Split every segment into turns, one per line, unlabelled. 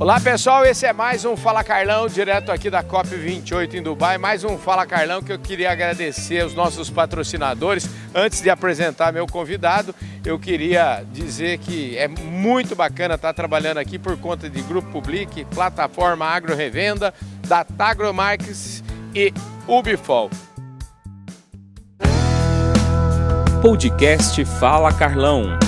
Olá pessoal, esse é mais um Fala Carlão, direto aqui da COP28 em Dubai. Mais um Fala Carlão que eu queria agradecer aos nossos patrocinadores. Antes de apresentar meu convidado, eu queria dizer que é muito bacana estar trabalhando aqui por conta de Grupo Public, Plataforma Agro Revenda, da Tagromarques e Ubifol.
Podcast Fala Carlão.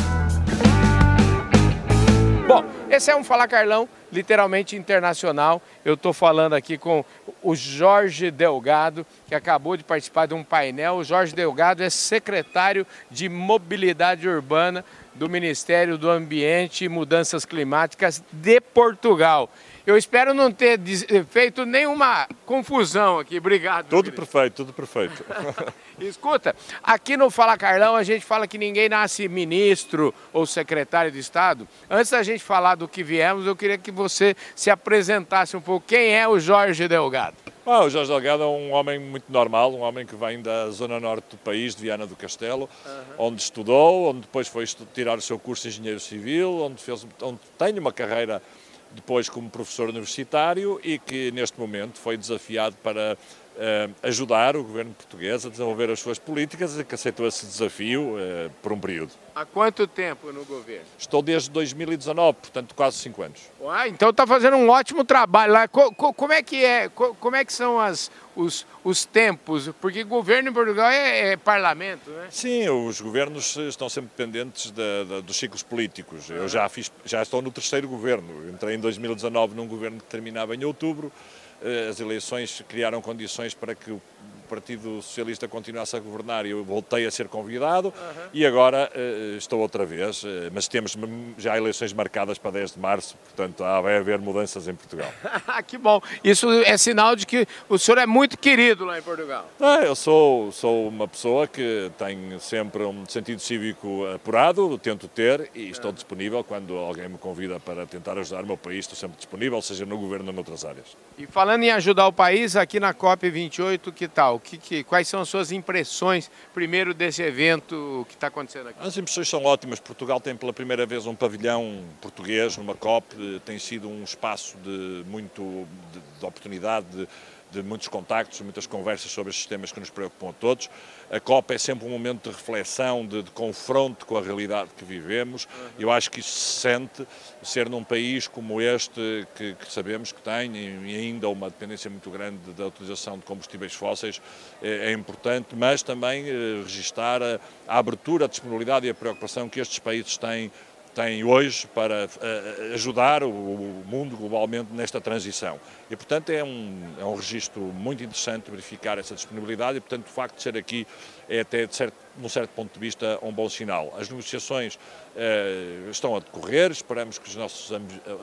Bom, esse é um Fala Carlão literalmente internacional. Eu estou falando aqui com o Jorge Delgado, que acabou de participar de um painel. O Jorge Delgado é secretário de Mobilidade Urbana do Ministério do Ambiente e Mudanças Climáticas de Portugal. Eu espero não ter feito nenhuma confusão aqui. Obrigado.
Tudo perfeito, tudo perfeito.
Escuta, aqui no Fala Carlão a gente fala que ninguém nasce ministro ou secretário de Estado. Antes da gente falar do que viemos, eu queria que você se apresentasse um pouco. Quem é o Jorge Delgado?
Ah, o Jorge Delgado é um homem muito normal, um homem que vem da zona norte do país, de Viana do Castelo, uhum. onde estudou, onde depois foi tirar o seu curso de engenheiro civil, onde, fez, onde tem uma carreira depois como professor universitário e que neste momento foi desafiado para ajudar o governo português a desenvolver as suas políticas e que aceitou esse desafio uh, por um período.
Há quanto tempo no governo?
Estou desde 2019, portanto quase cinco anos.
Ah, então está fazendo um ótimo trabalho lá. Co co como é que é? Co como é que são as, os, os tempos? Porque governo em Portugal é, é, parlamento, né?
Sim, os governos estão sempre dependentes de, de, dos ciclos políticos. Eu já fiz, já estou no terceiro governo. Entrei em 2019 num governo que terminava em outubro. Eh, as eleições criaram condições para que Partido Socialista continuasse a governar e eu voltei a ser convidado uhum. e agora uh, estou outra vez, uh, mas temos já eleições marcadas para 10 de março, portanto há, vai haver mudanças em Portugal.
que bom! Isso é sinal de que o senhor é muito querido lá em Portugal.
Ah, eu sou, sou uma pessoa que tem sempre um sentido cívico apurado, tento ter e estou uhum. disponível quando alguém me convida para tentar ajudar o meu país, estou sempre disponível, seja no governo ou noutras áreas.
E falando em ajudar o país, aqui na COP28, que tal? Que, que, quais são as suas impressões, primeiro, desse evento que está acontecendo aqui?
As impressões são ótimas. Portugal tem pela primeira vez um pavilhão português numa COP, tem sido um espaço de muito de, de oportunidade, de, de muitos contactos, muitas conversas sobre estes temas que nos preocupam a todos. A COP é sempre um momento de reflexão, de, de confronto com a realidade que vivemos. Eu acho que isso se sente, ser num país como este, que, que sabemos que tem e ainda uma dependência muito grande da utilização de combustíveis fósseis, é, é importante, mas também eh, registar a, a abertura, a disponibilidade e a preocupação que estes países têm tem hoje para uh, ajudar o, mundo globalmente nesta transição. E, portanto, é um, é um registro muito interessante verificar essa disponibilidade e, portanto, o facto de ser aqui é até, de certo, num certo ponto de vista, um bom sinal. As negociações uh, estão a decorrer, esperamos que os nossos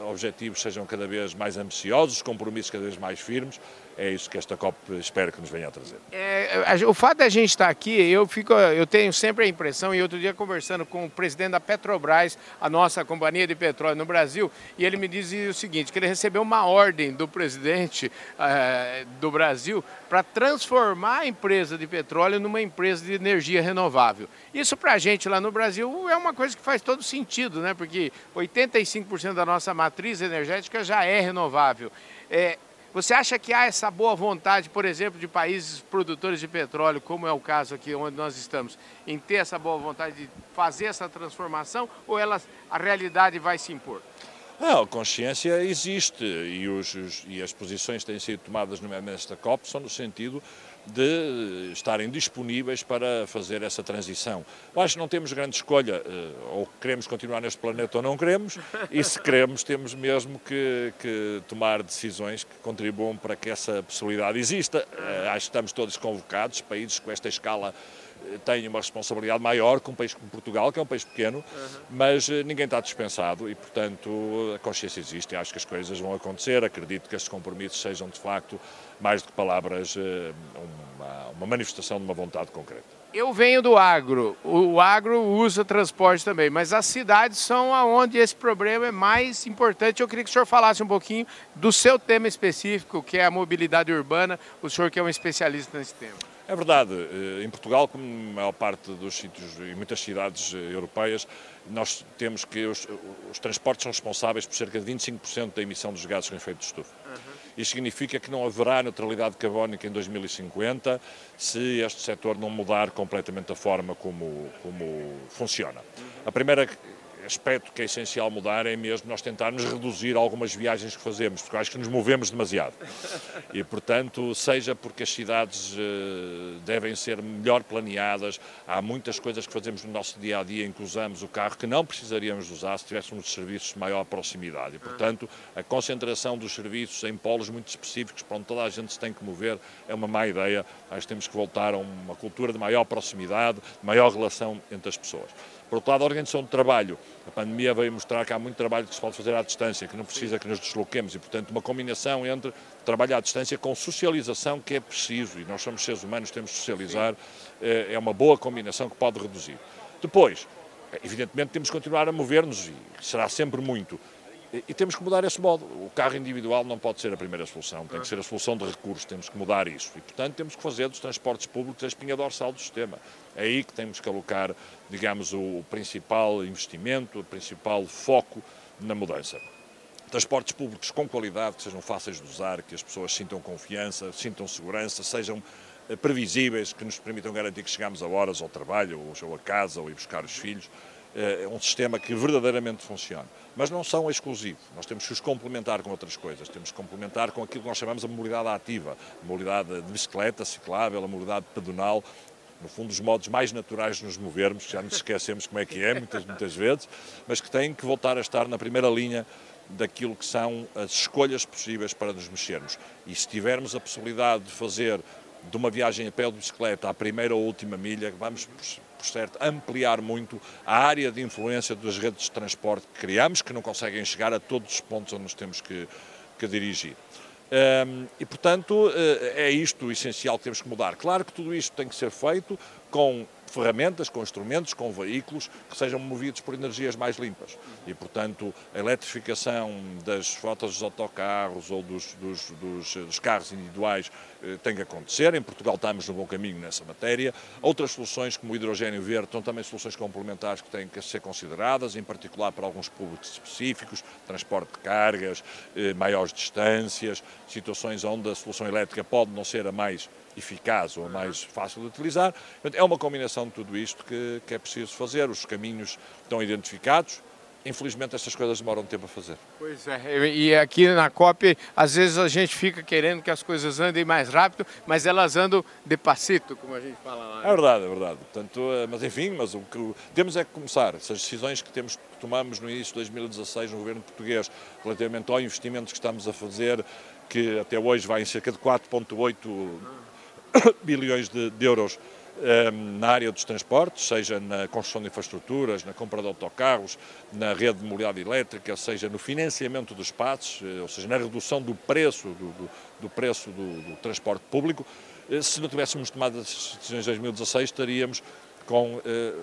objetivos sejam cada vez mais ambiciosos, os compromissos cada vez mais firmes, é isso que esta COP espera que nos venha a trazer.
É, o fato da gente estar aqui, eu, fico, eu tenho sempre a impressão, e outro dia conversando com o presidente da Petrobras, a nossa companhia de petróleo no Brasil, e ele me dizia o seguinte, que ele recebeu uma ordem do presidente uh, do Brasil para transformar a empresa de petróleo numa empresa de energia renovável. Isso para a gente lá no Brasil é uma coisa que faz todo sentido, né? porque 85% da nossa matriz energética já é renovável. É, você acha que há essa boa vontade, por exemplo, de países produtores de petróleo, como é o caso aqui onde nós estamos, em ter essa boa vontade de fazer essa transformação ou elas, a realidade vai se impor?
Não, a consciência existe e, os, e as posições que têm sido tomadas nesta COP são no sentido de estarem disponíveis para fazer essa transição. Eu acho que não temos grande escolha, eh, ou queremos continuar neste planeta ou não queremos, e se queremos temos mesmo que, que tomar decisões que contribuam para que essa possibilidade exista. Eh, acho que estamos todos convocados, países com esta escala tem uma responsabilidade maior que um país como Portugal, que é um país pequeno, uhum. mas eh, ninguém está dispensado e, portanto, a consciência existe e acho que as coisas vão acontecer. Acredito que estes compromissos sejam, de facto, mais do que palavras, eh, uma, uma manifestação de uma vontade concreta.
Eu venho do agro, o agro usa transporte também, mas as cidades são onde esse problema é mais importante. Eu queria que o senhor falasse um pouquinho do seu tema específico, que é a mobilidade urbana, o senhor que é um especialista nesse tema.
É verdade. Eh, em Portugal, como na maior parte dos sítios e muitas cidades eh, europeias, nós temos que os, os, transportes são responsáveis por cerca de 25% da emissão dos gases com efeito de estufa. Isso significa que não haverá neutralidade carbónica em 2050 se este setor não mudar completamente a forma como, como funciona. A primeira aspecto que é essencial mudar é mesmo nós tentarmos reduzir algumas viagens que fazemos, porque acho que nos movemos demasiado. E, portanto, seja porque as cidades uh, devem ser melhor planeadas, há muitas coisas que fazemos no nosso dia a dia em que usamos o carro que não precisaríamos usar se tivéssemos serviços de maior proximidade. E, portanto, a concentração dos serviços em polos muito específicos para onde toda a gente se tem que mover é uma má ideia. Acho que temos que voltar a uma cultura de maior proximidade, de maior relação entre as pessoas. Por outro lado, a organização de trabalho. A pandemia veio mostrar que há muito trabalho que se pode fazer à distância, que não precisa que nos desloquemos e, portanto, uma combinação entre trabalho à distância com socialização que é preciso e nós somos seres humanos, temos de socializar, eh, é uma boa combinação que pode reduzir. Depois, evidentemente, temos que continuar a mover-nos e será sempre muito e, temos que mudar esse modo. O carro individual não pode ser a primeira solução, tem que ser a solução de recursos, temos que mudar isso. E, portanto, temos que fazer dos transportes públicos a espinha dorsal do sistema. É aí que temos que alocar, digamos, o principal investimento, o principal foco na mudança. Transportes públicos com qualidade, que sejam fáceis de usar, que as pessoas sintam confiança, sintam segurança, sejam eh, previsíveis, que nos permitam garantir que chegamos a horas ao trabalho, ou a casa, ou ir buscar os filhos é um sistema que verdadeiramente funciona. Mas não são exclusivos, nós temos que os complementar com outras coisas, temos que complementar com aquilo que nós chamamos de mobilidade ativa, a mobilidade de bicicleta, ciclável, a mobilidade pedonal, no fundo, os modos mais naturais de nos movermos, já nos esquecemos como é que é, muitas, muitas vezes, mas que têm que voltar a estar na primeira linha daquilo que são as escolhas possíveis para nos mexermos. E se tivermos a possibilidade de fazer de uma viagem a pé ou de bicicleta à primeira ou última milha, vamos por certo, ampliar muito a área de influência das redes de transporte que criamos, que não conseguem chegar a todos os pontos onde nos temos que, que dirigir. Um, e, portanto, eh, é isto o essencial que temos que mudar. Claro que tudo isto tem que ser feito com ferramentas, com instrumentos, com veículos que sejam movidos por energias mais limpas. E, portanto, a eletrificação das frotas dos autocarros ou dos, dos, dos, dos carros individuais eh, tem que acontecer. Em Portugal estamos no bom caminho nessa matéria. Outras soluções, como o hidrogênio verde, são também soluções complementares que têm que ser consideradas, em particular para alguns públicos específicos, transporte de cargas, eh, maiores distâncias, situações onde a solução elétrica pode não ser a mais eficaz ou a mais fácil de utilizar. É uma combinação de tudo isto que, que é preciso fazer. Os caminhos estão identificados, infelizmente estas coisas demoram tempo a fazer.
Pois é, e aqui na COP, às vezes a gente fica querendo que as coisas andem mais rápido, mas elas andam de passito, como a gente fala lá.
É verdade, é verdade. Portanto, eh, mas enfim, mas o que temos é que começar. Essas decisões que temos que tomamos no início de 2016 no governo português, relativamente ao investimento que estamos a fazer, que até hoje vai em cerca de 4,8 bilhões de, de euros ehm, na área dos transportes, seja na construção de infraestruturas, na compra de autocarros, na rede de mobilidade elétrica, seja no financiamento dos espaços, eh, ou seja, na redução do preço do, do, do preço do, do, transporte público. Eh, se não tivéssemos tomado as decisões de 2016, estaríamos com eh,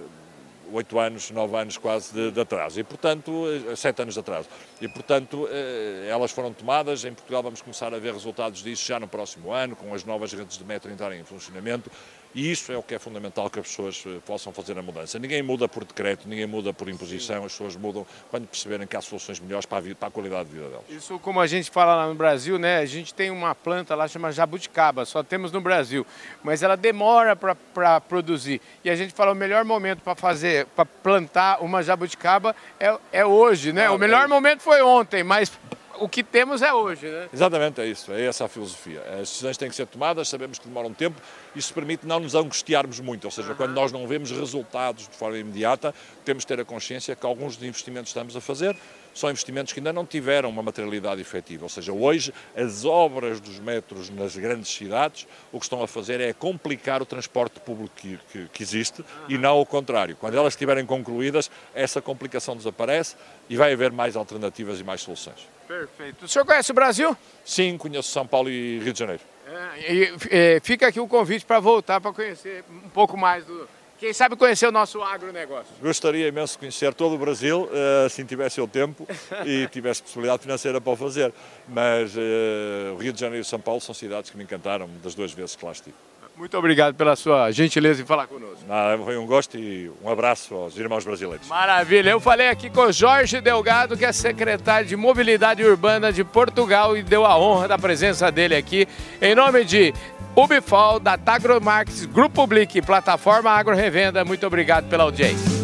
oito anos, nove anos quase de, de, atraso, e portanto, eh, sete anos de atraso. E portanto, eh, elas foram tomadas, em Portugal vamos começar a ver resultados disso já no próximo ano, com as novas redes de metro entrarem em funcionamento, e isso é o que é fundamental que as pessoas eh, possam fazer a mudança. Ninguém muda por decreto, ninguém muda por imposição, as pessoas mudam quando perceberem que há soluções melhores para a, vida, para a qualidade de vida delas.
Isso, como a gente fala lá no Brasil, né, a gente tem uma planta lá chamada jabuticaba, só temos no Brasil, mas ela demora para produzir. E a gente fala o melhor momento para fazer, para plantar uma jabuticaba é, é hoje, né? Ah, o melhor é momento foi ontem, mas o que temos é hoje, né?
Exatamente, é isso, é essa a filosofia. As decisões têm que ser tomadas, sabemos que demoram tempo, isso permite não nos angustiarmos muito, ou seja, uhum. quando nós não vemos resultados de forma imediata, temos de ter a consciência que alguns dos investimentos que estamos a fazer são investimentos que ainda não tiveram uma materialidade efetiva, ou seja, hoje as obras dos metros nas grandes cidades o que estão a fazer é complicar o transporte público que, que, que existe uhum. e não o contrário. Quando elas estiverem concluídas, essa complicação desaparece e vai haver mais alternativas e mais soluções.
Perfeito. O senhor conhece o Brasil?
Sim, conheço São Paulo e Rio de Janeiro.
É, e, é, fica aqui o convite para voltar para conhecer um pouco mais do. Quem sabe conhecer o nosso agronegócio.
Gostaria imenso de conhecer todo o Brasil, uh, se tivesse o tempo e tivesse possibilidade financeira para o fazer. Mas uh, o Rio de Janeiro e São Paulo são cidades que me encantaram das duas vezes que lá estive.
Muito obrigado pela sua gentileza em falar conosco.
Ah, foi um gosto e um abraço aos irmãos brasileiros.
Maravilha. Eu falei aqui com o Jorge Delgado, que é secretário de Mobilidade Urbana de Portugal e deu a honra da presença dele aqui. Em nome de Ubifol, da Tagromax, Grupo Public, Plataforma Agro Revenda, muito obrigado pela audiência.